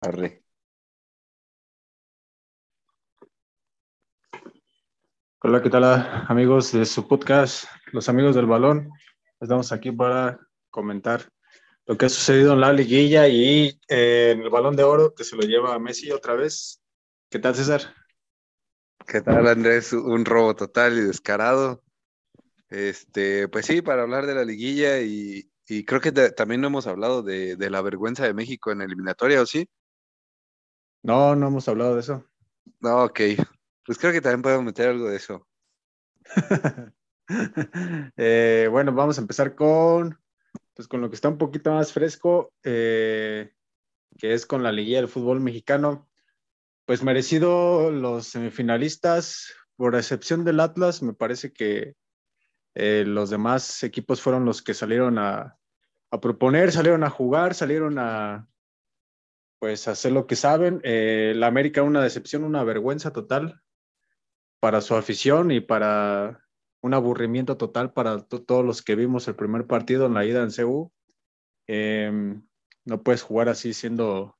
Arre. Hola, ¿qué tal amigos de su podcast, los amigos del balón? Estamos aquí para comentar lo que ha sucedido en la liguilla y eh, en el balón de oro que se lo lleva a Messi otra vez. ¿Qué tal, César? ¿Qué tal, Andrés? Un robo total y descarado. Este, pues sí, para hablar de la liguilla y, creo que también no hemos hablado de, de, la vergüenza de México en eliminatoria, ¿o sí? No, no hemos hablado de eso. No, ok. Pues creo que también podemos meter algo de eso. Eh, bueno, vamos a empezar con, pues con lo que está un poquito más fresco, eh, que es con la liguilla del fútbol mexicano. Pues merecido los semifinalistas, por excepción del Atlas, me parece que eh, los demás equipos fueron los que salieron a, a, proponer, salieron a jugar, salieron a pues hacer lo que saben. la América una decepción, una vergüenza total para su afición y para un aburrimiento total para todos los que vimos el primer partido en la ida en CU. Em, no puedes jugar así siendo,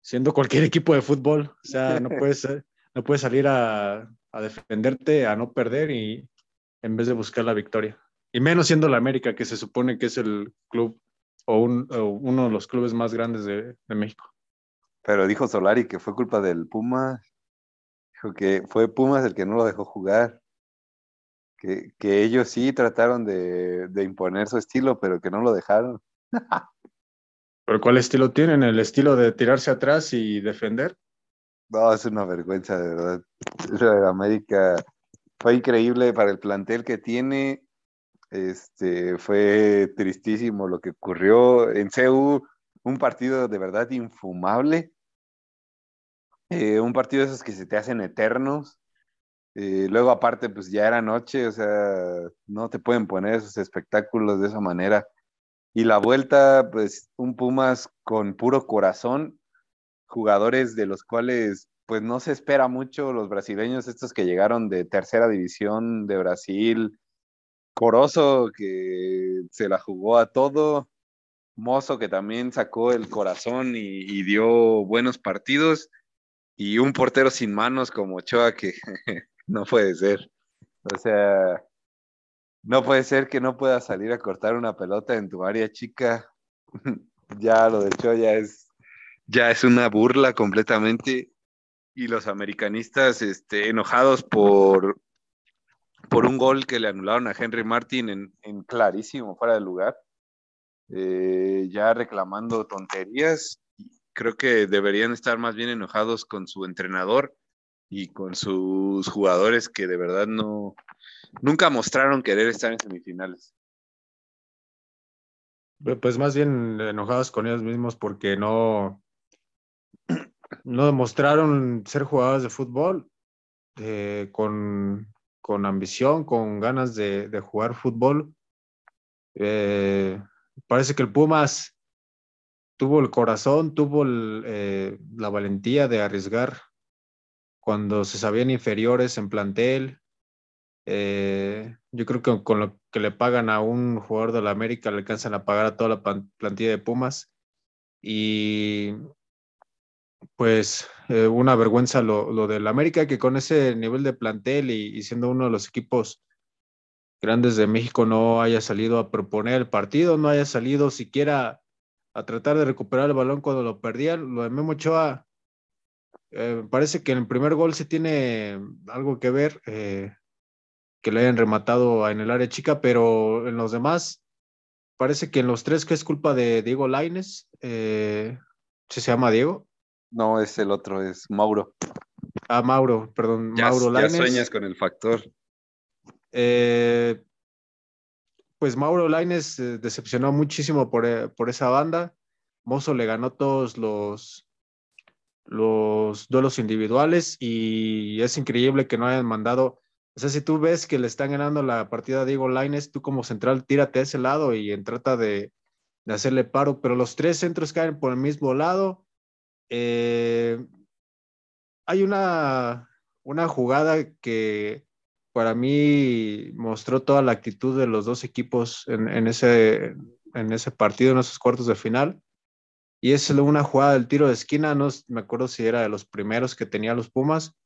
siendo cualquier equipo de fútbol. O sea, no puedes, eh, no puedes salir a, a, defenderte, a no perder y en vez de buscar la victoria. Y menos siendo la América, que se supone que es el club o, un, o uno de los clubes más grandes de, de México. Pero dijo Solari que fue culpa del Puma Dijo que fue Pumas el que no lo dejó jugar. Que, que ellos sí trataron de, de, imponer su estilo, pero que no lo dejaron. ¿Pero cuál estilo tienen? ¿El estilo de tirarse atrás y defender? No, es una vergüenza, de verdad. de América fue increíble para el plantel que tiene. Este, fue tristísimo lo que ocurrió en CEU, un partido de verdad infumable. Eh, un partido de esos que se te hacen eternos. Eh, luego, aparte, pues ya era noche, o sea, no te pueden poner esos espectáculos de esa manera. Y la vuelta, pues un Pumas con puro corazón, jugadores de los cuales pues no se espera mucho, los brasileños, estos que llegaron de tercera división de Brasil, Corozo que se la jugó a todo, Mozo que también sacó el corazón y, dio buenos partidos, y un portero sin manos como Ochoa que no puede ser. O sea, no puede ser que no pueda salir a cortar una pelota en tu área chica. ya lo de Ochoa ya es, ya es una burla completamente. Y los americanistas este, enojados por, por un gol que le anularon a Henry Martin en, en clarísimo, fuera de lugar. Eh, ya reclamando tonterías creo que deberían estar más bien enojados con su entrenador y con sus jugadores que de verdad no, nunca mostraron querer estar en semifinales. Pues más bien enojados con ellos mismos porque no, no demostraron ser jugadores de fútbol eh, con, con, ambición, con ganas de, jugar fútbol. Eh, parece que el Pumas tuvo el corazón, tuvo eh, la valentía de arriesgar cuando se sabían inferiores en plantel. Eh, yo creo que con lo que le pagan a un jugador de la América le alcanzan a pagar a toda la plantilla de Pumas. Y pues eh, una vergüenza lo, lo del América, que con ese nivel de plantel y, siendo uno de los equipos grandes de México no haya salido a proponer el partido, no haya salido siquiera a tratar de recuperar el balón cuando lo perdían. Lo de Memo Ochoa, eh, parece que en el primer gol se tiene algo que ver, eh, que le hayan rematado en el área chica, pero en los demás, parece que en los tres que es culpa de Diego Laines, eh, ¿se llama Diego? No, es el otro, es Mauro. Ah, Mauro, perdón, ya, Mauro Laines. Ya sueñas con el factor. Eh, pues Mauro Laines eh, decepcionó muchísimo por, eh, por, esa banda. Mozo le ganó todos los, los duelos individuales y es increíble que no hayan mandado. O sea, si tú ves que le están ganando la partida a Diego Laines, tú como central tírate a ese lado y en trata de, de, hacerle paro, pero los tres centros caen por el mismo lado. Eh, hay una, una jugada que para mí mostró toda la actitud de los dos equipos en, en, ese, en ese partido, en esos cuartos de final. y es una jugada del tiro de esquina, no me acuerdo si era de los primeros que tenía los Pumas,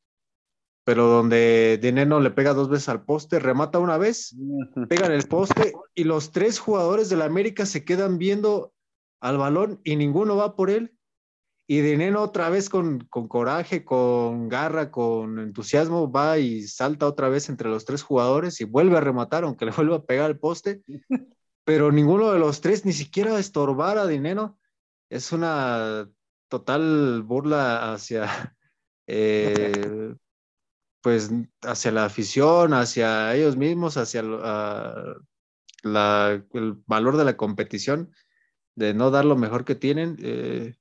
pero donde Dineno le pega dos veces al poste, remata una vez, pega en el poste y los tres jugadores de la América se quedan viendo al balón y ninguno va por él. Y Dineno otra vez con, con coraje, con garra, con entusiasmo, va y salta otra vez entre los tres jugadores y vuelve a rematar, aunque le vuelva a pegar al poste. Pero ninguno de los tres ni siquiera estorbar a Dineno. Es una total burla hacia eh, pues hacia la afición, hacia ellos mismos, hacia el valor de la competición, de no dar lo mejor que tienen. Eh,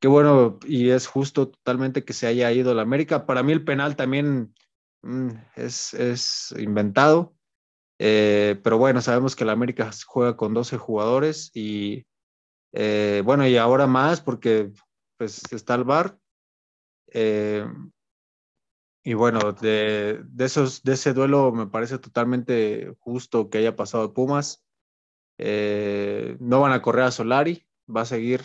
qué bueno y es justo totalmente que se haya ido la América. Para mí el penal también mm, es, inventado, eh, pero bueno, sabemos que la América juega con 12 jugadores y eh, bueno, y ahora más porque pues está el VAR. Y bueno, de, esos, de ese duelo me parece totalmente justo que haya pasado Pumas. Eh, no van a correr a Solari, va a seguir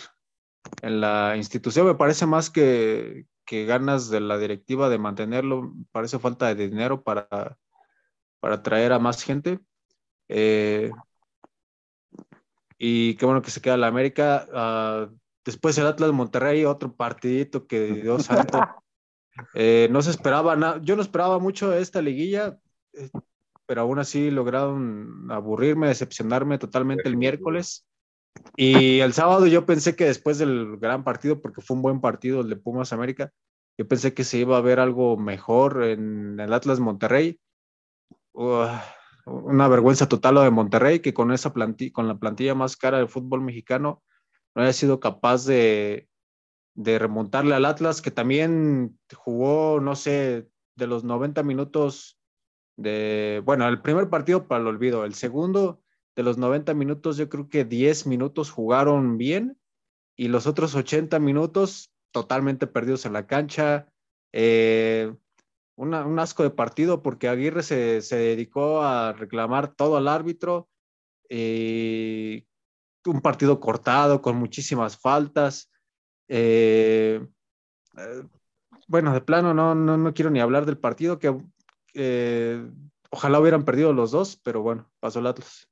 en la institución. Me parece más que, ganas de la directiva de mantenerlo, parece falta de dinero para, para traer a más gente. Eh, y qué bueno que se queda la América. Ah, después el Atlas Monterrey, otro partidito que Dios santo. Eh, no se esperaba nada, yo no esperaba mucho esta liguilla, eh, pero aún así lograron aburrirme, decepcionarme totalmente el miércoles. Y el sábado yo pensé que después del gran partido, porque fue un buen partido el de Pumas América, yo pensé que se iba a ver algo mejor en el Atlas Monterrey. una vergüenza total lo de Monterrey, que con esa plantilla, con la plantilla más cara del fútbol mexicano, no haya sido capaz de, de remontarle al Atlas, que también jugó, no sé, de los 90 minutos de, bueno, el primer partido para el olvido, el segundo de los 90 minutos, yo creo que 10 minutos jugaron bien y los otros 80 minutos totalmente perdidos en la cancha. Eh, un asco de partido porque Aguirre se, dedicó a reclamar todo al árbitro. y un partido cortado con muchísimas faltas. Eh, eh, bueno, de plano no, no, quiero ni hablar del partido, que eh, ojalá hubieran perdido los dos, pero bueno, pasó el Atlas.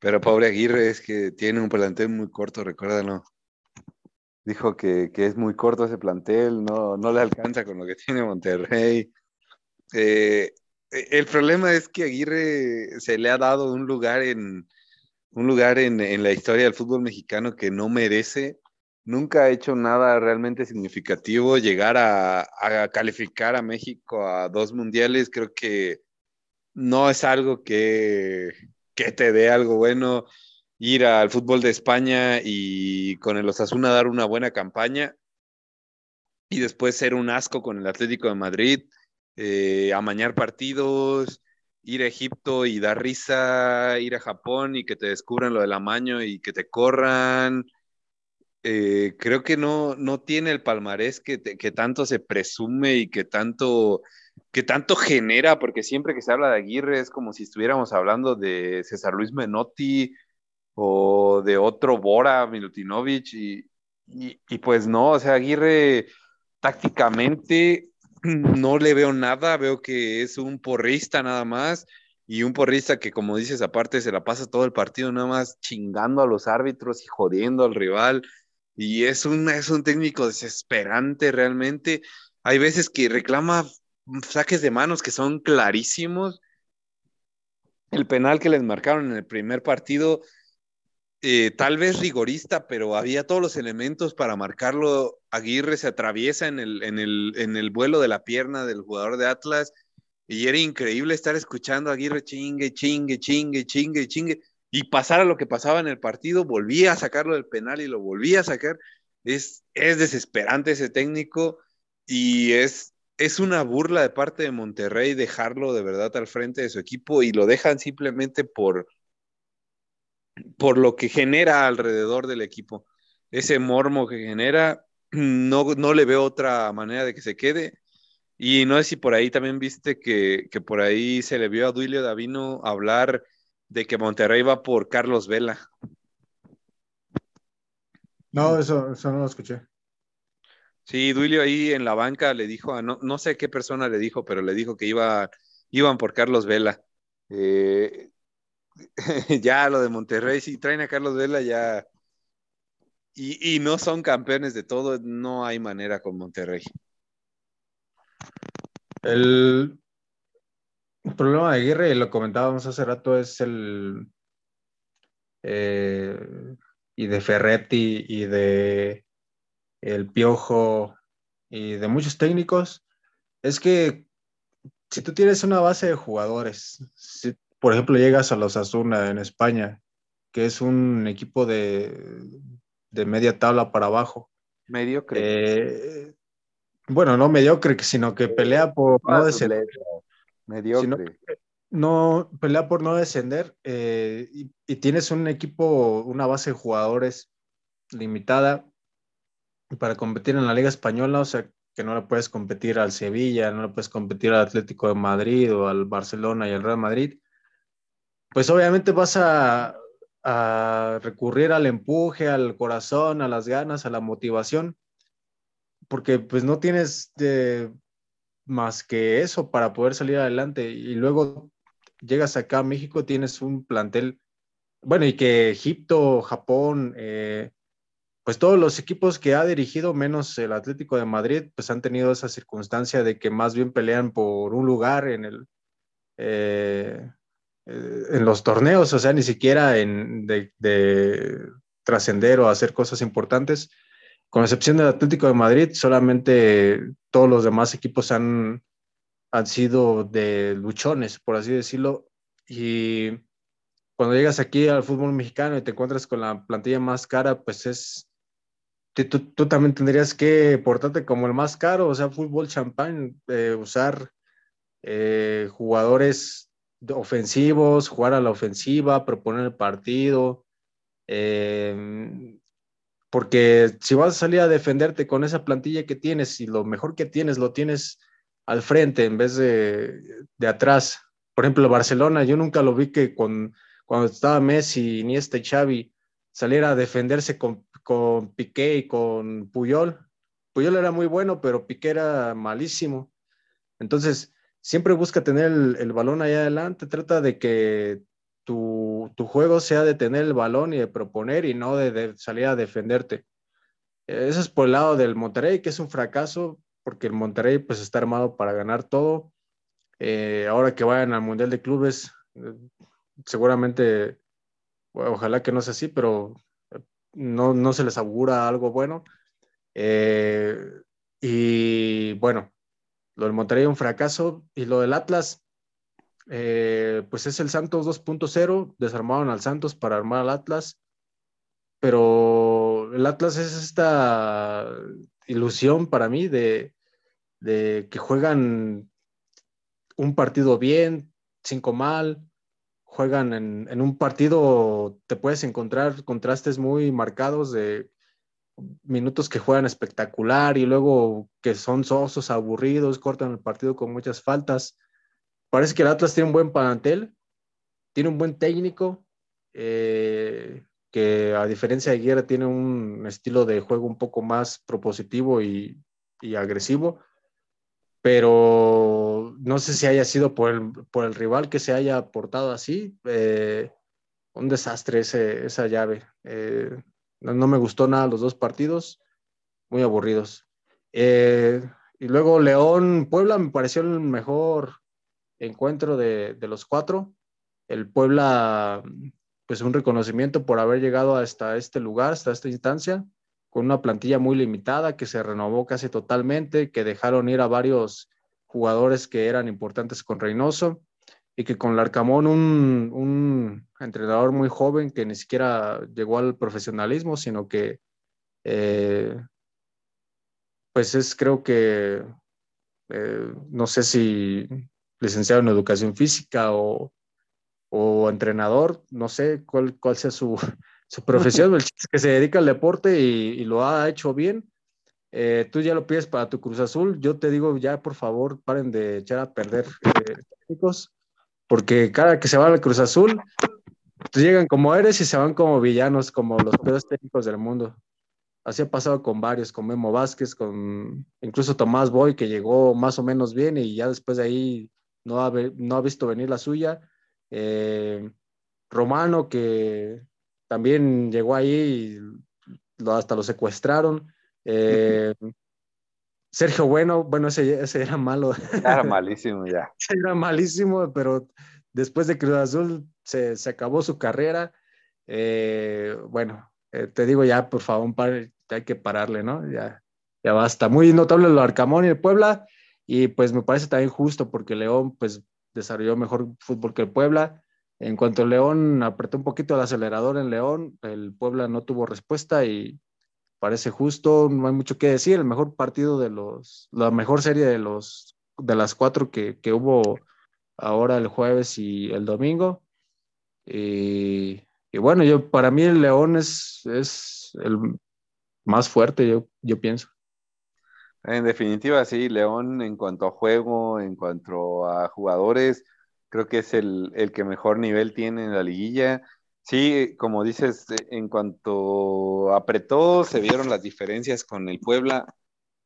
Pero pobre Aguirre es que tiene un plantel muy corto, recuérdalo. Dijo que, es muy corto ese plantel, no, no le alcanza con lo que tiene Monterrey. el problema es que Aguirre se le ha dado un lugar en un lugar en, en la historia del fútbol mexicano que no merece nunca ha hecho nada realmente significativo. Llegar a, calificar a México a dos mundiales, creo que no es algo que, te dé algo bueno. Ir al fútbol de España y con el Osasuna dar una buena campaña y después ser un asco con el Atlético de Madrid, eh, amañar partidos, ir a Egipto y dar risa, ir a Japón y que te descubran lo del amaño y que te corran eh, creo que no, no tiene el palmarés que, que, tanto se presume y que tanto, que tanto genera, porque siempre que se habla de Aguirre es como si estuviéramos hablando de César Luis Menotti o de otro Bora Milutinovic y, y, pues no, o sea, Aguirre tácticamente no le veo nada, veo que es un porrista nada más y un porrista que como dices aparte se la pasa todo el partido nada más chingando a los árbitros y jodiendo al rival y es un, es un técnico desesperante realmente. Hay veces que reclama saques de manos que son clarísimos. El penal que les marcaron en el primer partido, eh, tal vez rigorista, pero había todos los elementos para marcarlo. Aguirre se atraviesa en el, en el, en el vuelo de la pierna del jugador de Atlas y era increíble estar escuchando a Aguirre chingue, chingue, chingue, chingue, chingue y pasara lo que pasaba en el partido, volvía a sacarlo del penal y lo volvía a sacar. Es, es desesperante ese técnico y es, es una burla de parte de Monterrey dejarlo de verdad al frente de su equipo y lo dejan simplemente por, por lo que genera alrededor del equipo. Ese mormo que genera, no, no le veo otra manera de que se quede. Y no sé si por ahí también viste que, que por ahí se le vio a Duilio Davino hablar de que Monterrey va por Carlos Vela. No, eso, eso no lo escuché. Sí, Duilio ahí en la banca le dijo a no, no sé qué persona le dijo, pero le dijo que iba, iban por Carlos Vela. Eh, ya lo de Monterrey, si traen a Carlos Vela ya. Y, y, no son campeones de todo, no hay manera con Monterrey. El, problema de Aguirre, lo comentábamos hace rato, es el. Eh, y de Ferretti y de el Piojo y de muchos técnicos, es que si tú tienes una base de jugadores, si por ejemplo llegas a los Asuna en España, que es un equipo de, de media tabla para abajo. Mediocre. Eh, bueno, no mediocre, sino que pelea por no descender. Mediocre. no pelea por no descender eh, y, y, tienes un equipo, una base de jugadores limitada para competir en la Liga Española, o sea, que no le puedes competir al Sevilla, no le puedes competir al Atlético de Madrid o al Barcelona y al Real Madrid, pues obviamente vas a, recurrir al empuje, al corazón, a las ganas, a la motivación, porque pues no tienes de, más que eso para poder salir adelante. Y luego llegas acá a México, tienes un plantel, bueno, y que Egipto, Japón, eh, pues todos los equipos que ha dirigido, menos el Atlético de Madrid, pues han tenido esa circunstancia de que más bien pelean por un lugar en el eh, eh, en los torneos, o sea, ni siquiera en de, de trascender o hacer cosas importantes. Con excepción del Atlético de Madrid, solamente todos los demás equipos han, han sido de luchones, por así decirlo. Y cuando llegas aquí al fútbol mexicano y te encuentras con la plantilla más cara, pues es tú, tú, también tendrías que portarte como el más caro, o sea, fútbol champán, eh, usar eh, jugadores ofensivos, jugar a la ofensiva, proponer el partido. Eh, porque si vas a salir a defenderte con esa plantilla que tienes y lo mejor que tienes lo tienes al frente en vez de, de atrás. Por ejemplo, Barcelona, yo nunca lo vi que con, cuando estaba Messi, Iniesta y Xavi saliera a defenderse con con Piqué y con Puyol. Puyol era muy bueno, pero Piqué era malísimo. Entonces, siempre busca tener el, balón allá adelante, trata de que tu, tu, juego sea de tener el balón y de proponer y no de, salir a defenderte. Eso es por el lado del Monterrey, que es un fracaso, porque el Monterrey pues está armado para ganar todo. Eh, ahora que vayan al Mundial de Clubes, eh, seguramente, ojalá que no sea así, pero no, no se les augura algo bueno. Eh, y bueno, lo del Monterrey un fracaso y lo del Atlas, eh, pues es el Santos 2.0, desarmaron al Santos para armar al Atlas, pero el Atlas es esta ilusión para mí de que juegan un partido bien, cinco mal, juegan en, un partido, te puedes encontrar contrastes muy marcados de minutos que juegan espectacular y luego que son sosos, aburridos, cortan el partido con muchas faltas. Parece que el Atlas tiene un buen plantel, tiene un buen técnico, eh, que a diferencia de Guerra tiene un estilo de juego un poco más propositivo y agresivo pero no sé si haya sido por el, por el rival que se haya portado así. Eh, un desastre ese, esa llave. Eh, no, no, me gustó nada los dos partidos, muy aburridos. Eh, y luego León, Puebla me pareció el mejor encuentro de, de, los cuatro. El Puebla, pues un reconocimiento por haber llegado hasta este lugar, hasta esta instancia con una plantilla muy limitada que se renovó casi totalmente, que dejaron ir a varios jugadores que eran importantes con Reynoso y que con Larcamón, un, un entrenador muy joven que ni siquiera llegó al profesionalismo, sino que eh, pues es creo que, eh, no sé si licenciado en educación física o, o entrenador, no sé cuál, cuál sea su, su profesión, el que se dedica al deporte y, y lo ha hecho bien. Eh, tú ya lo pides para tu Cruz Azul. Yo te digo, ya por favor, paren de echar a perder eh, técnicos, porque cada que se va al Cruz Azul, pues llegan como eres y se van como villanos, como los peores técnicos del mundo. Así ha pasado con varios, con Memo Vázquez, con incluso Tomás Boy, que llegó más o menos bien y ya después de ahí no ha, no ha visto venir la suya. Eh, Romano, que también llegó ahí y hasta lo secuestraron. Eh, Sergio Bueno, bueno, ese, ese era malo. Era malísimo ya. Era malísimo, pero después de Cruz Azul se, se acabó su carrera. Eh, bueno, eh, te digo ya, por favor, hay que pararle, ¿no? Ya, ya basta. Muy notable lo Arcamón y el Puebla, y pues me parece también justo porque León, pues, desarrolló mejor fútbol que el Puebla. En cuanto León apretó un poquito el acelerador en León, el Puebla no tuvo respuesta y parece justo, no hay mucho que decir, el mejor partido de los, la mejor serie de los, de las cuatro que, que hubo ahora el jueves y el domingo. Y, y, bueno, yo, para mí el León es, es el más fuerte, yo, yo pienso. En definitiva, sí, León en cuanto a juego, en cuanto a jugadores, creo que es el, el que mejor nivel tiene en la liguilla Sí, como dices, en cuanto apretó, se vieron las diferencias con el Puebla,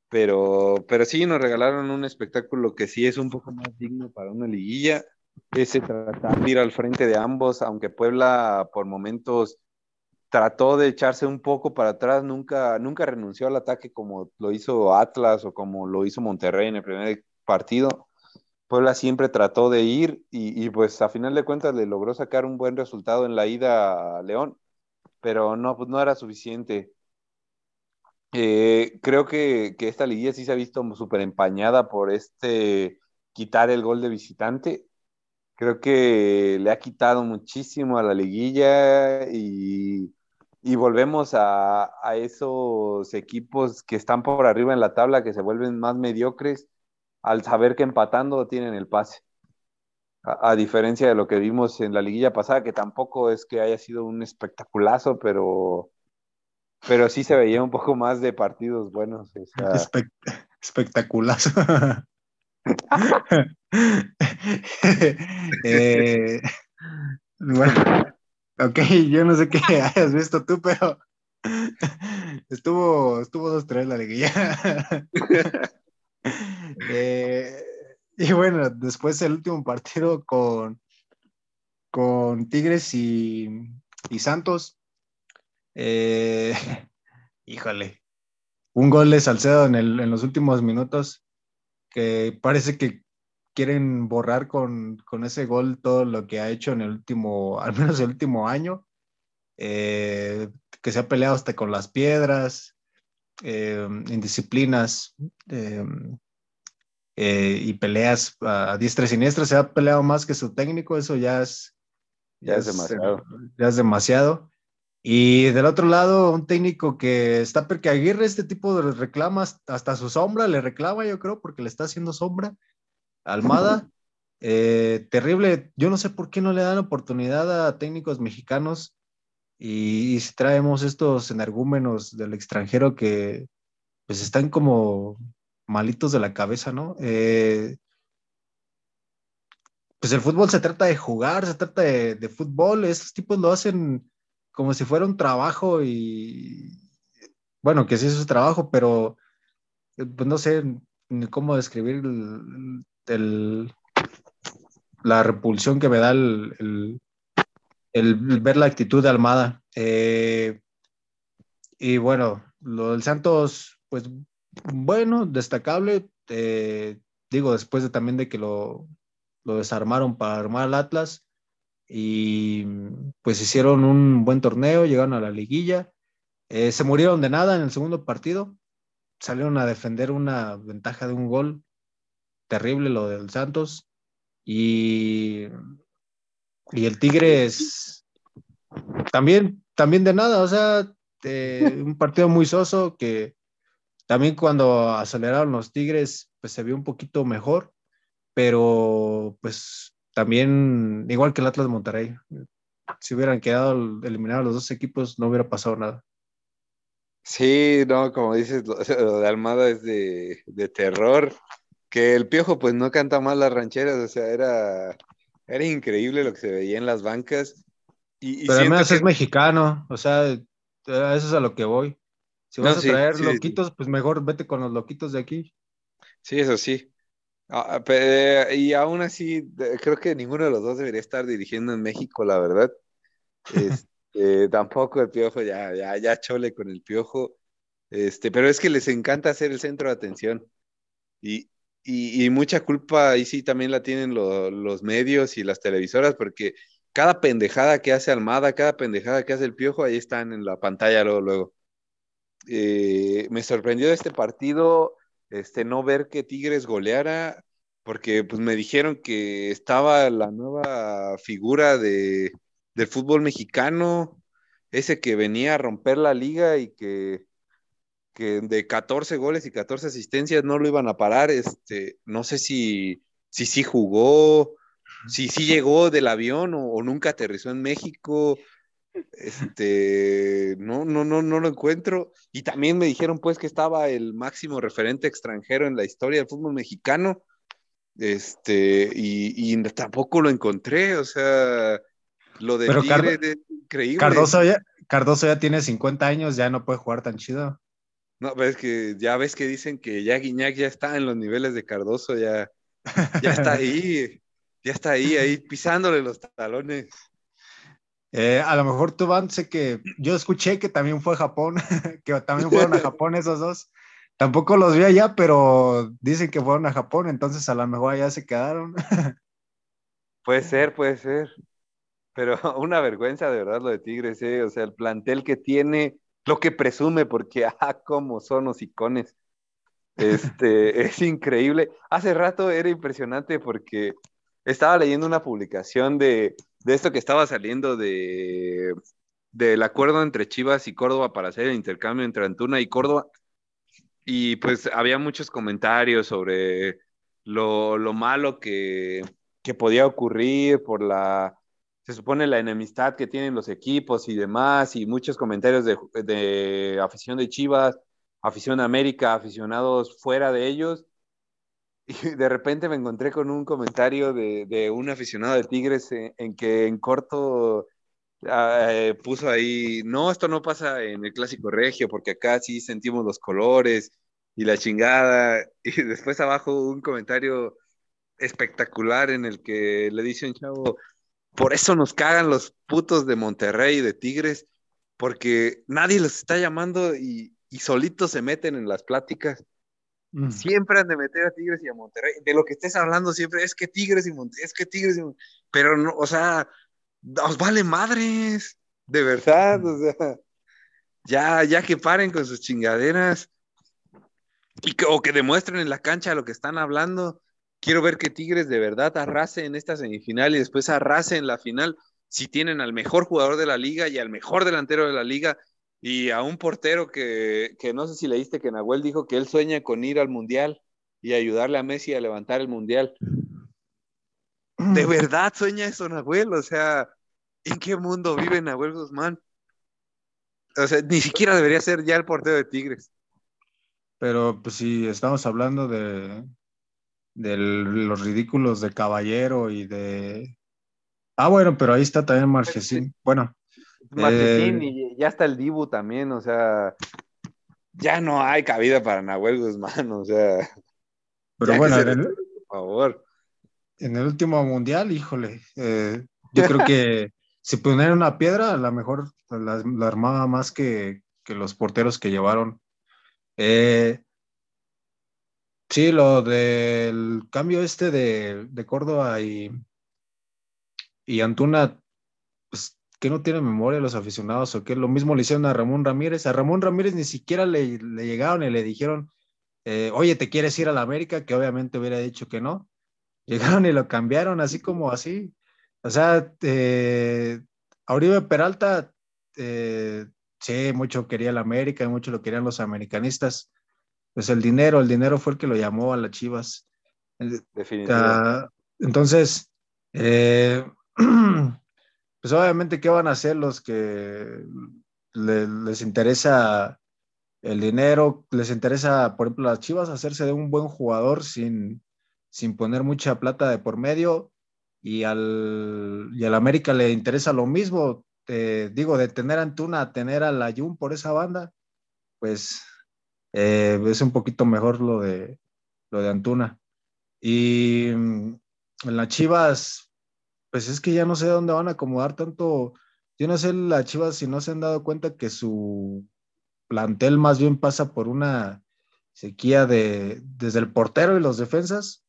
pero, pero sí nos regalaron un espectáculo que sí es un poco más digno para una liguilla. Ese tratar de ir al frente de ambos, aunque Puebla por momentos trató de echarse un poco para atrás, nunca, nunca renunció al ataque como lo hizo Atlas o como lo hizo Monterrey en el primer partido. Puebla siempre trató de ir y, pues a final de cuentas le logró sacar un buen resultado en la ida a León, pero no, pues no era suficiente. Eh, creo que, esta liguilla sí se ha visto súper empañada por este quitar el gol de visitante. Creo que le ha quitado muchísimo a la liguilla y, volvemos a, a, esos equipos que están por arriba en la tabla, que se vuelven más mediocres al saber que empatando tienen el pase. A, diferencia de lo que vimos en la liguilla pasada, que tampoco es que haya sido un espectaculazo, pero, pero sí se veía un poco más de partidos buenos. espectaculazo. Eh, bueno, ok, yo no sé qué hayas visto tú, pero estuvo, estuvo dos, tres la liguilla. Eh, y bueno, después el último partido con, con Tigres y, Santos. Eh, híjole, un gol de Salcedo en, en, los últimos minutos que parece que quieren borrar con, ese gol todo lo que ha hecho en el último, al menos el último año, eh, que se ha peleado hasta con las piedras, eh, indisciplinas eh, eh, y peleas a diestra y siniestra, se ha peleado más que su técnico, eso ya es, ya, es, demasiado. Ya es demasiado. Y del otro lado, un técnico que está porque Aguirre este tipo de reclamas, hasta su sombra le reclama, yo creo, porque le está haciendo sombra. Almada, terrible. Yo no sé por qué no le dan oportunidad a técnicos mexicanos y, si traemos estos energúmenos del extranjero que pues están como malitos de la cabeza, ¿no? Eh, pues el fútbol se trata de jugar, se trata de, fútbol, estos tipos lo hacen como si fuera un trabajo y, bueno, que sí es su trabajo, pero eh, pues no sé ni cómo describir la repulsión que me da el, el ver la actitud de Almada. Eh, y bueno, lo del Santos, pues bueno, destacable. Eh, digo, después de también de que lo, lo desarmaron para armar al Atlas y pues hicieron un buen torneo, llegaron a la liguilla. Eh, se murieron de nada en el segundo partido, salieron a defender una ventaja de un gol terrible lo del Santos y y el Tigres también, también de nada, o sea, un partido muy soso que también cuando aceleraron los Tigres, pues se vio un poquito mejor, pero pues también, igual que el Atlas Monterrey, si hubieran quedado eliminados los dos equipos, no hubiera pasado nada. Sí, no, como dices, lo, de Almada es de, de, terror. Que el piojo, pues no canta mal las rancheras, o sea, era era increíble lo que se veía en las bancas. Y, Pero además es mexicano, o sea, eso es a lo que voy. Si vas a traer loquitos, pues mejor vete con los loquitos de aquí. Sí, eso sí. Ah, ah, y aún así, creo que ninguno de los dos debería estar dirigiendo en México, la verdad. Este, tampoco el piojo, ya, ya, ya chole con el piojo. Este, pero es que les encanta ser el centro de atención. Y, y, mucha culpa ahí sí también la tienen los medios y las televisoras, porque cada pendejada que hace Almada, cada pendejada que hace el Piojo, ahí están en la pantalla luego, luego. Eh, me sorprendió este partido este, no ver que Tigres goleara, porque pues me dijeron que estaba la nueva figura de, del fútbol mexicano, ese que venía a romper la liga y que, que de 14 goles y 14 asistencias no lo iban a parar. Este, no sé si sí si, jugó, si sí llegó del avión o, nunca aterrizó en México. Este, no, no, no, no lo encuentro. Y también me dijeron pues que estaba el máximo referente extranjero en la historia del fútbol mexicano. Este, y, tampoco lo encontré, o sea, lo de Tigre es increíble. Cardoso ya, Cardoso ya tiene 50 años, ya no puede jugar tan chido. No, ves que ya ves que dicen que ya Guiñac ya está en los niveles de Cardoso, ya, ya está ahí ya está ahí, ahí pisándole los talones. Eh, a lo mejor tú, Van, sé que yo escuché que también fue a Japón, que también fueron a Japón esos dos. Tampoco los vi allá, pero dicen que fueron a Japón, entonces a lo mejor allá se quedaron. puede ser, puede ser. Pero una vergüenza de verdad lo de Tigres, ¿eh? o sea, el plantel que tiene, lo que presume, porque, ah, cómo son los icones. Este, es increíble. Hace rato era impresionante porque estaba leyendo una publicación de, esto que estaba saliendo de del acuerdo entre Chivas y Córdoba para hacer el intercambio entre Antuna y Córdoba. Y pues había muchos comentarios sobre lo, malo que, podía ocurrir por la, se supone, la enemistad que tienen los equipos y demás, y muchos comentarios de, de afición de Chivas, afición de América, aficionados fuera de ellos, y de repente me encontré con un comentario de, un aficionado de Tigres en, que en corto ah, eh, puso ahí, no, esto no pasa en el clásico regio, porque acá sí sentimos los colores y la chingada. Y después abajo un comentario espectacular en el que le dice un chavo, por eso nos cagan los putos de Monterrey y de Tigres, porque nadie los está llamando y, y solitos se meten en las pláticas. Siempre han de meter a Tigres y a Monterrey. De lo que estés hablando siempre es que Tigres y Monterrey, es que Tigres y Monterrey. Pero no, o sea, os vale madres. De verdad, o sea, ya, ya que paren con sus chingaderas. Y que, o que demuestren en la cancha lo que están hablando. Quiero ver que Tigres de verdad arrase en esta semifinal y después arrase en la final. Si tienen al mejor jugador de la liga y al mejor delantero de la liga y a un portero que, no sé si leíste que Nahuel dijo que él sueña con ir al Mundial y ayudarle a Messi a levantar el Mundial. De verdad sueña eso Nahuel, o sea, ¿en qué mundo vive Nahuel Guzmán? O sea, ni siquiera debería ser ya el portero de Tigres. Pero pues si estamos hablando de, de los ridículos de Caballero y de... Ah, bueno, pero ahí está también Marchesín. Bueno, Marchesín y ya está el Dibu también, o sea, ya no hay cabida para Nahuel Guzmán, o sea. Pero bueno, en el, por favor. En el último mundial, híjole, eh, yo creo que si poner una piedra, a lo mejor la, armaba más que, los porteros que llevaron. Eh, sí, lo del cambio este de, de Córdoba y, y Antuna, pues que no tienen memoria los aficionados o que lo mismo le hicieron a Ramón Ramírez. A Ramón Ramírez ni siquiera le, llegaron y le dijeron, eh, oye, ¿te quieres ir a la América? Que obviamente hubiera dicho que no. Llegaron y lo cambiaron así como así. O sea, eh, Peralta, eh, sí, mucho quería la América y mucho lo querían los americanistas. Pues el dinero, el dinero fue el que lo llamó a las Chivas. Definitivamente. entonces, eh, pues obviamente, ¿qué van a hacer los que les interesa el dinero? Les interesa, por ejemplo, las Chivas hacerse de un buen jugador sin, sin poner mucha plata de por medio y al, y al América le interesa lo mismo, digo, de tener a Antuna a tener a la Jun por esa banda. pues eh, es un poquito mejor lo de, lo de Antuna. Y mm, en las Chivas, pues es que ya no sé dónde van a acomodar tanto. Yo no sé las Chivas si no se han dado cuenta que su plantel más bien pasa por una sequía de, desde el portero y los defensas,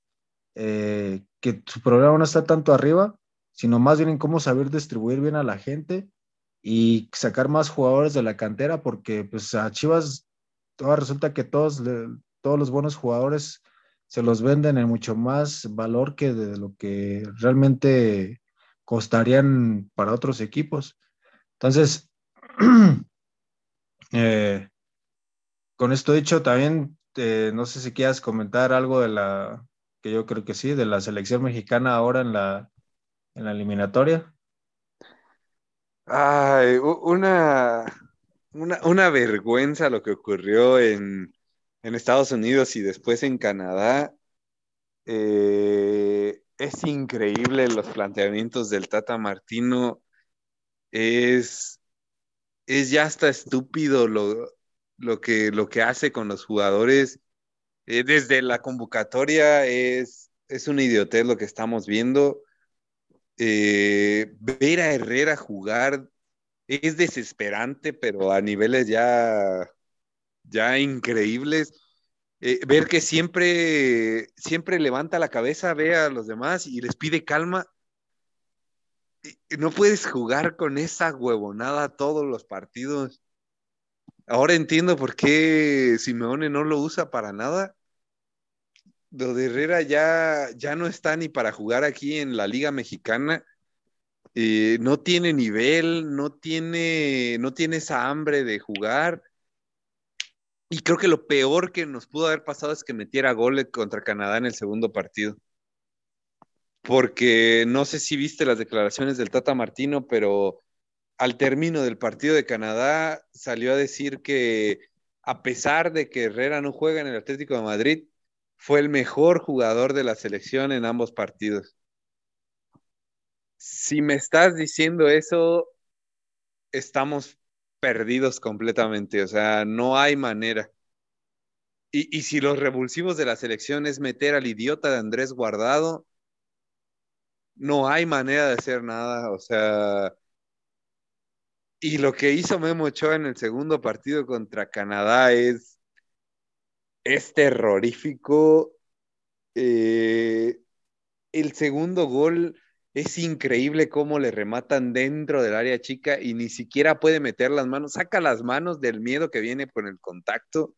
eh, que su problema no está tanto arriba, sino más bien en cómo saber distribuir bien a la gente y sacar más jugadores de la cantera, porque pues a Chivas ahora resulta que todos, todos los buenos jugadores se los venden en mucho más valor que de lo que realmente costarían para otros equipos. Entonces, eh, con esto dicho, también eh, no sé si quieras comentar algo de la, que yo creo que sí, de la selección mexicana ahora en la, en la eliminatoria. Ay, una, una, vergüenza lo que ocurrió en, Estados Unidos y después en Canadá. Eh, es increíble los planteamientos del Tata Martino. Es, es ya hasta estúpido lo, lo, que, lo que hace con los jugadores. Eh, desde la convocatoria es, es una idiotez lo que estamos viendo. Eh, ver a Herrera jugar es desesperante, pero a niveles ya, ya increíbles. Eh, ver que siempre, siempre levanta la cabeza, ve a los demás y les pide calma. no puedes jugar con esa huevonada todos los partidos. Ahora entiendo por qué Simeone no lo usa para nada. Lo de Herrera ya, ya no está ni para jugar aquí en la Liga Mexicana. Eh, no tiene nivel, no tiene, no tiene esa hambre de jugar. Y creo que lo peor que nos pudo haber pasado es que metiera goles contra Canadá en el segundo partido. Porque no sé si viste las declaraciones del Tata Martino, pero al término del partido de Canadá salió a decir que a pesar de que Herrera no juega en el Atlético de Madrid, fue el mejor jugador de la selección en ambos partidos. Si me estás diciendo eso, estamos perdidos completamente, o sea, no hay manera. Y, y si los revulsivos de la selección es meter al idiota de Andrés Guardado, no hay manera de hacer nada, o sea, y lo que hizo Memo Ochoa en el segundo partido contra Canadá es, es terrorífico. Eh, el segundo gol es increíble cómo le rematan dentro del área chica y ni siquiera puede meter las manos, saca las manos del miedo que viene con el contacto.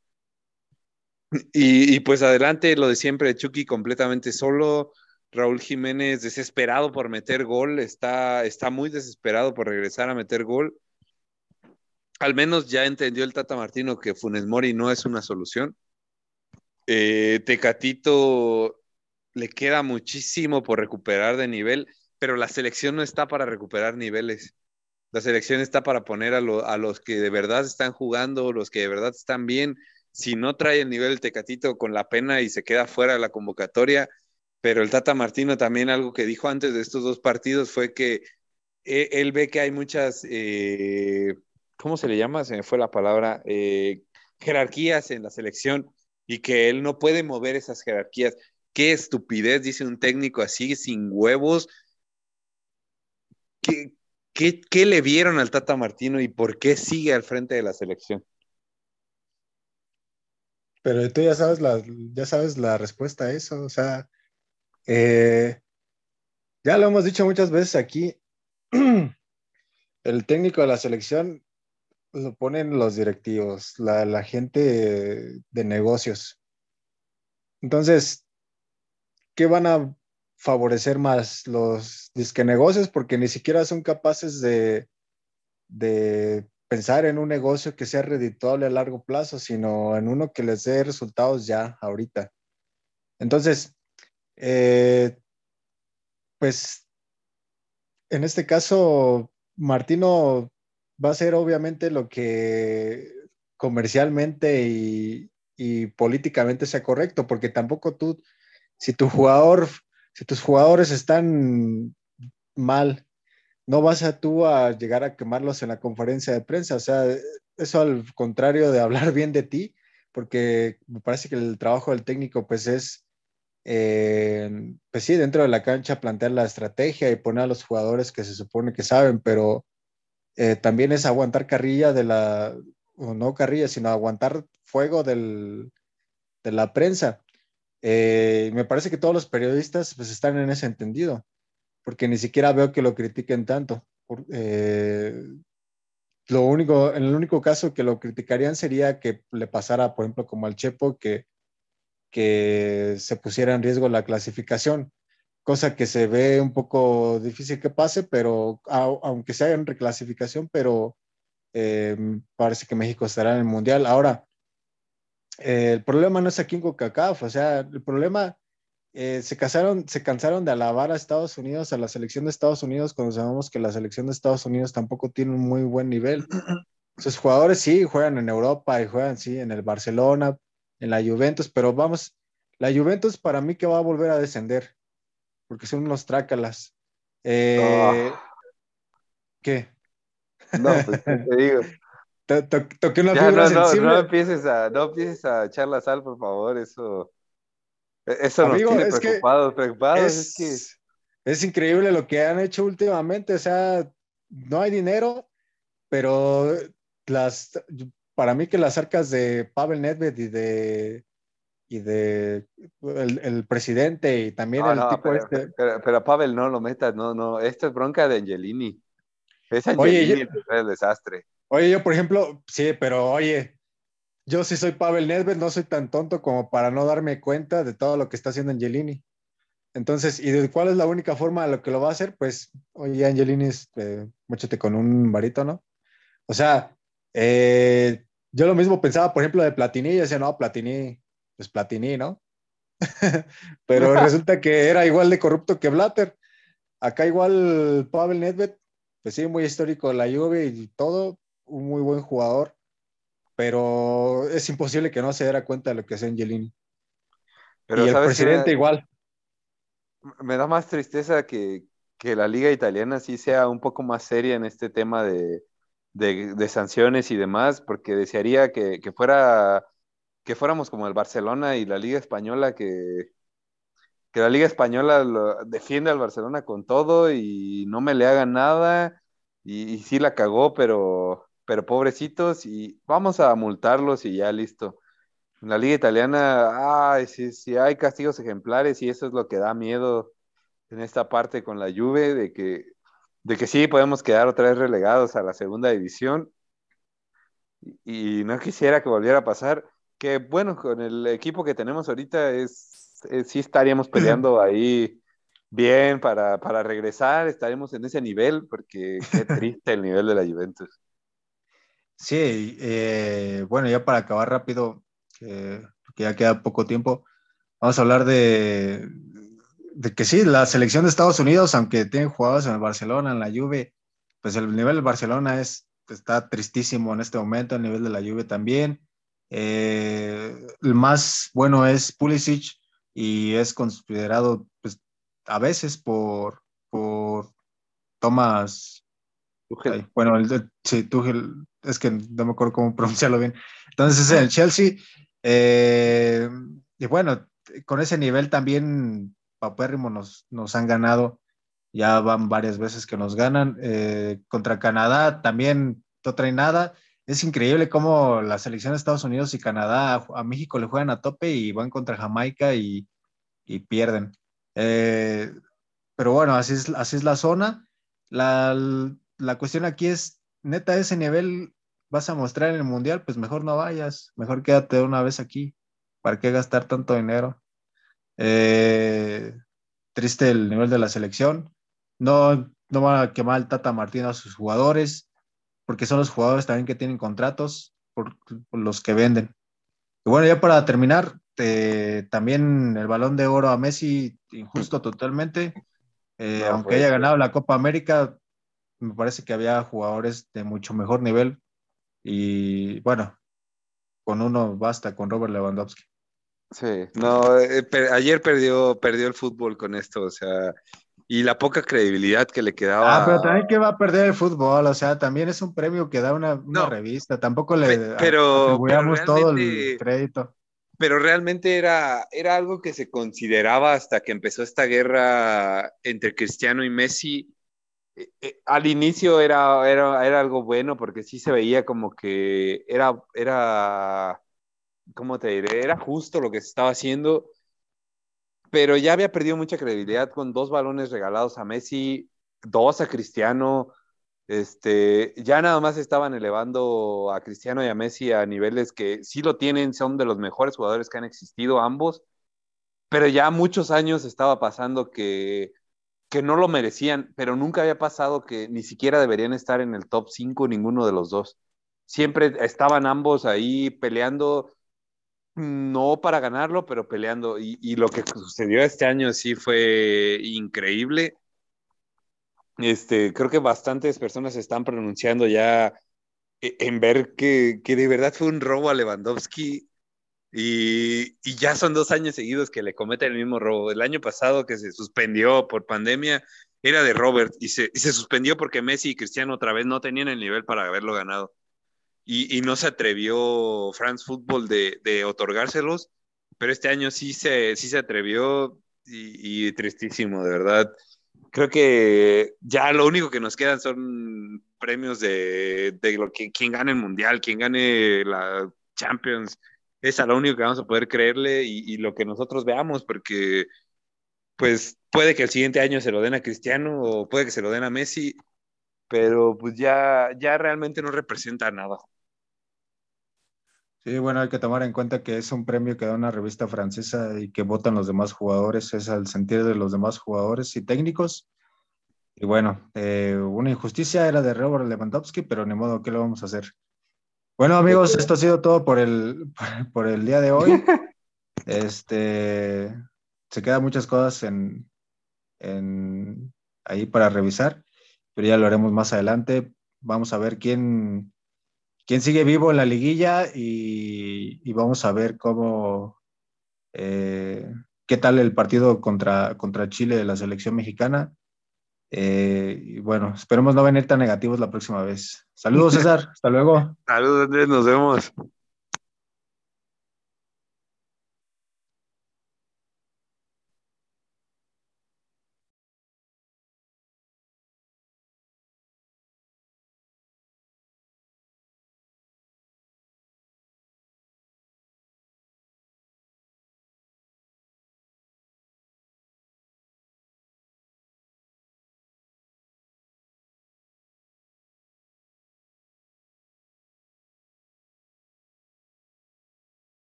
Y, pues adelante lo de siempre, Chucky completamente solo, Raúl Jiménez desesperado por meter gol, está, está muy desesperado por regresar a meter gol al menos ya entendió el Tata Martino que Funes Mori no es una solución. Eh, Tecatito le queda muchísimo por recuperar de nivel, pero la selección no está para recuperar niveles. La selección está para poner a, los que de verdad están jugando, los que de verdad están bien. Si no trae el nivel el Tecatito con la pena y se queda fuera de la convocatoria, pero el Tata Martino también algo que dijo antes de estos dos partidos fue que eh, él ve que hay muchas eh, ¿cómo se le llama? Se me fue la palabra, eh, jerarquías en la selección y que él no puede mover esas jerarquías. Qué estupidez, dice un técnico así, sin huevos. ¿Qué, qué, le vieron al Tata Martino y por qué sigue al frente de la selección? Pero tú ya sabes la, ya sabes la respuesta a eso, o sea, eh, ya lo hemos dicho muchas veces aquí, el técnico de la selección lo ponen los directivos, la, gente de negocios. Entonces, ¿qué van a favorecer más? Los disque negocios, porque ni siquiera son capaces de, de pensar en un negocio que sea redituable a largo plazo, sino en uno que les dé resultados ya ahorita. Entonces, eh, pues en este caso, Martino va a ser obviamente lo que comercialmente y, políticamente sea correcto, porque tampoco tú, si tu jugador, si tus jugadores están mal, no vas a tú a llegar a quemarlos en la conferencia de prensa. O sea, eso al contrario de hablar bien de ti, porque me parece que el trabajo del técnico pues es, eh, pues sí, dentro de la cancha plantear la estrategia y poner a los jugadores que se supone que saben, pero eh, también es aguantar carrilla de la, o no carrilla, sino aguantar fuego del, de la prensa. Eh, me parece que todos los periodistas pues están en ese entendido, porque ni siquiera veo que lo critiquen tanto. Eh, lo único, en el único caso que lo criticarían sería que le pasara, por ejemplo, como al Chepo, que, que se pusiera en riesgo la clasificación, cosa que se ve un poco difícil que pase, pero aunque sea en reclasificación, pero eh, parece que México estará en el Mundial. Ahora, eh, el problema no es aquí en CONCACAF, o sea, el problema, eh, se, casaron, se cansaron de alabar a Estados Unidos, a la selección de Estados Unidos, cuando sabemos que la selección de Estados Unidos tampoco tiene un muy buen nivel. Sus jugadores sí juegan en Europa y juegan sí en el Barcelona, en la Juventus, pero vamos, la Juventus para mí que va a volver a descender, porque son unos trácalas. Eh, ¿Qué? No, pues te digo. toqué una fibra no, sensible. No, empieces a, no empieces a echar la sal, por favor, eso. Eso nos tiene preocupados, preocupados. Es, que... es increíble lo que han hecho últimamente, o sea, no hay dinero, pero las, para mí que las arcas de Pavel Nedved y de y de el, el presidente y también el tipo pero, este. Pero, pero, Pavel no lo metas, no, no, esto es bronca de Angelini. Es Angelini oye, el desastre. Oye, yo, por ejemplo, sí, pero oye, yo sí soy Pavel Nedved, no soy tan tonto como para no darme cuenta de todo lo que está haciendo Angelini. Entonces, ¿y de cuál es la única forma de lo que lo va a hacer? Pues, oye, Angelini, este, muéchate con un varito, ¿no? O sea, eh, yo lo mismo pensaba, por ejemplo, de Platini, y decía, no, Platini, pues Platini, ¿no? Pero resulta que era igual de corrupto que Blatter. Acá igual Pavel Nedved, pues sí, muy histórico la lluvia y todo, un muy buen jugador, pero es imposible que no se diera cuenta de lo que hace Angelini. Pero, y el presidente igual. Me da más tristeza que, que, la liga italiana sí sea un poco más seria en este tema de, de, de sanciones y demás, porque desearía que, que, fuera que fuéramos como el Barcelona y la liga española que, que la liga española lo, defiende al Barcelona con todo y no me le hagan nada y, y sí la cagó, pero pero pobrecitos y vamos a multarlos y ya listo. En la liga italiana, ay, sí, sí hay castigos ejemplares y eso es lo que da miedo en esta parte con la Juve, de que, de que sí podemos quedar otra vez relegados a la segunda división y, no quisiera que volviera a pasar, que bueno, con el equipo que tenemos ahorita es, es sí estaríamos peleando ahí bien para, para regresar, estaremos en ese nivel, porque qué triste el nivel de la Juventus. Sí, eh, bueno, ya para acabar rápido, porque ya queda poco tiempo, vamos a hablar de, de, que sí, la selección de Estados Unidos, aunque tienen jugadores en el Barcelona, en la Juve, pues el nivel del Barcelona es, está tristísimo en este momento, el nivel de la Juve también. Eh, el más bueno es Pulisic y es considerado pues, a veces por, por Thomas bueno, el, sí, Tuchel, es que no me acuerdo cómo pronunciarlo bien. Entonces, el Chelsea, eh, y bueno, con ese nivel también papérrimo nos, nos han ganado, ya van varias veces que nos ganan. Eh, contra Canadá también no trae nada. Es increíble cómo la selección de Estados Unidos y Canadá a, México le juegan a tope y van contra Jamaica y, y pierden. Eh, pero bueno, así es, así es la zona. La, la cuestión aquí es, neta, ese nivel vas a mostrar en el mundial, pues mejor no vayas, mejor quédate una vez aquí. ¿Para qué gastar tanto dinero? Eh, triste el nivel de la selección. No, no van a quemar el Tata Martino a sus jugadores, porque son los jugadores también que tienen contratos por, los que venden. Y bueno, ya para terminar, eh, también el balón de oro a Messi, injusto totalmente. Eh, aunque haya ganado la Copa América, me parece que había jugadores de mucho mejor nivel y bueno, con uno basta, con Robert Lewandowski. Sí, no, eh, ayer perdió, perdió el fútbol con esto, o sea, y la poca credibilidad que le quedaba. Ah, pero también que va a perder el fútbol, o sea, también es un premio que da una, revista, tampoco le pero, todo el crédito. Pero realmente era, era algo que se consideraba hasta que empezó esta guerra entre Cristiano y Messi. Eh, al inicio era, era, era algo bueno porque sí se veía como que era, era, ¿cómo te diré? Era justo lo que se estaba haciendo pero ya había perdido mucha credibilidad con dos balones regalados a Messi, dos a Cristiano. Este, ya nada más estaban elevando a Cristiano y a Messi a niveles que sí lo tienen, son de los mejores jugadores que han existido ambos, pero ya muchos años estaba pasando que, que no lo merecían, pero nunca había pasado que ni siquiera deberían estar en el top 5 ninguno de los dos. Siempre estaban ambos ahí peleando no para ganarlo, pero peleando. Y, lo que sucedió este año sí fue increíble. Este, creo que bastantes personas están pronunciando ya e, en ver que, de verdad fue un robo a Lewandowski y, ya son dos años seguidos que le cometen el mismo robo. El año pasado que se suspendió por pandemia era de Robert y se, y se suspendió porque Messi y Cristiano otra vez no tenían el nivel para haberlo ganado y, no se atrevió France Football de, otorgárselos, pero este año sí se, sí se atrevió y, tristísimo, de verdad. Creo que ya lo único que nos quedan son premios de, lo que quien gane el mundial, quien gane la Champions. Es a lo único que vamos a poder creerle y, lo que nosotros veamos, porque pues puede que el siguiente año se lo den a Cristiano o puede que se lo den a Messi, pero pues ya, ya realmente no representa nada. Sí, bueno, hay que tomar en cuenta que es un premio que da una revista francesa y que votan los demás jugadores, es al sentir de los demás jugadores y técnicos. Y bueno, eh, una injusticia era de Robert Lewandowski, pero ni modo, ¿qué lo vamos a hacer? Bueno, amigos, esto ha sido todo por el, por el día de hoy. Este, se quedan muchas cosas en, en, ahí para revisar, pero ya lo haremos más adelante. Vamos a ver quién, quién sigue vivo en la liguilla y, vamos a ver cómo, eh, qué tal el partido contra, contra Chile de la selección mexicana. Eh, y bueno, esperemos no venir tan negativos la próxima vez. Saludos, César. Hasta luego. Saludos, Andrés. Nos vemos.